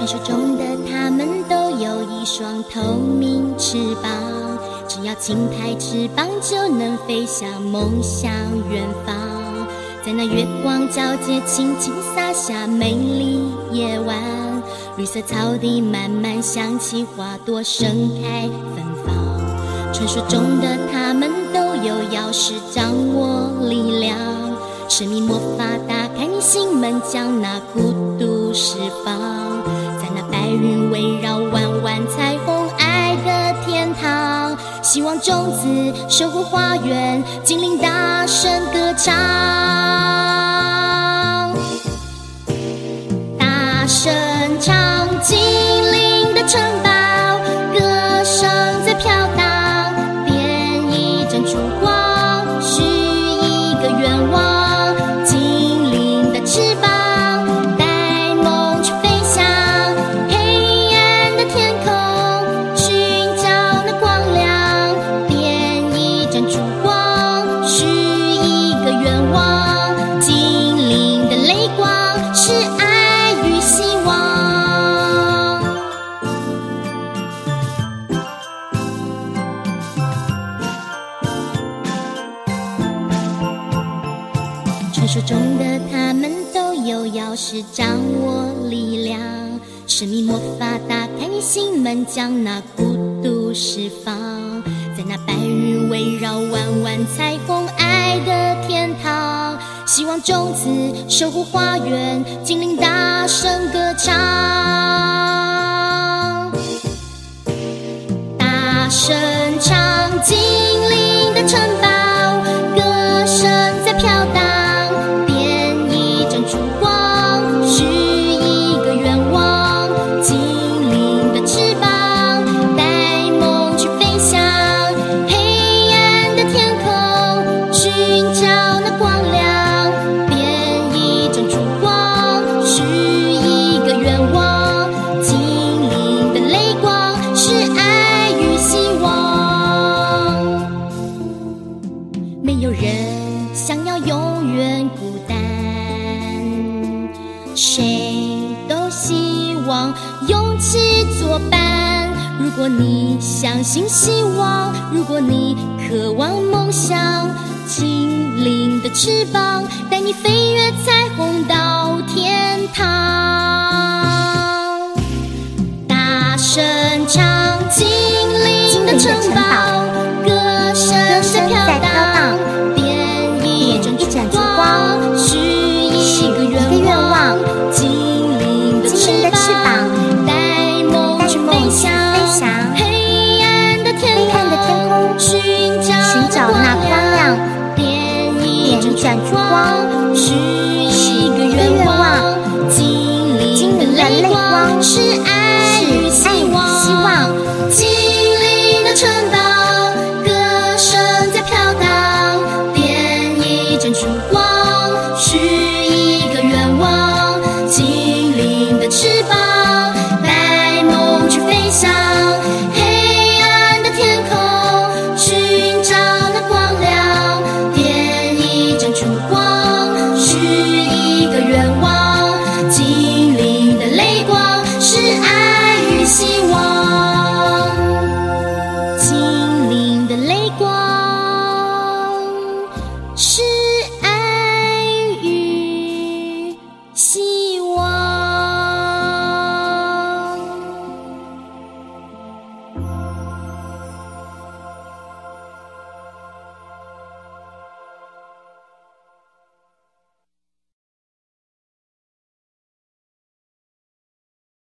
传说中的他们都有一双透明翅膀，只要轻拍翅膀就能飞向梦想远方。在那月光皎洁、轻轻洒下美丽夜晚，绿色草地慢慢香起，花朵盛开芬芳。传说中的他们都有钥匙掌握力量，神秘魔法打开你心门，将那孤独释放。白云围绕，弯弯彩虹，爱的天堂。希望种子守护花园，精灵大声歌唱，大声唱，精灵的城堡。歌声在飘荡，点一盏烛光传说中的他们都有钥匙掌握力量，神秘魔法打开你心门，将那孤独释放。在那白云围绕，弯弯彩虹，爱的天堂。希望种子守护花园，精灵大声歌唱，大声唱，孤单，谁都希望勇气作伴如果你相信希望，如果你渴望梦想，精灵的翅膀带你飞越彩虹到天。黑暗的天空，寻找那光亮，点一盏烛光，许一个愿望。精灵的泪光，是爱与希望。精灵的城堡，歌声在飘荡，点一盏烛光，许一个愿望。精灵的翅膀。心。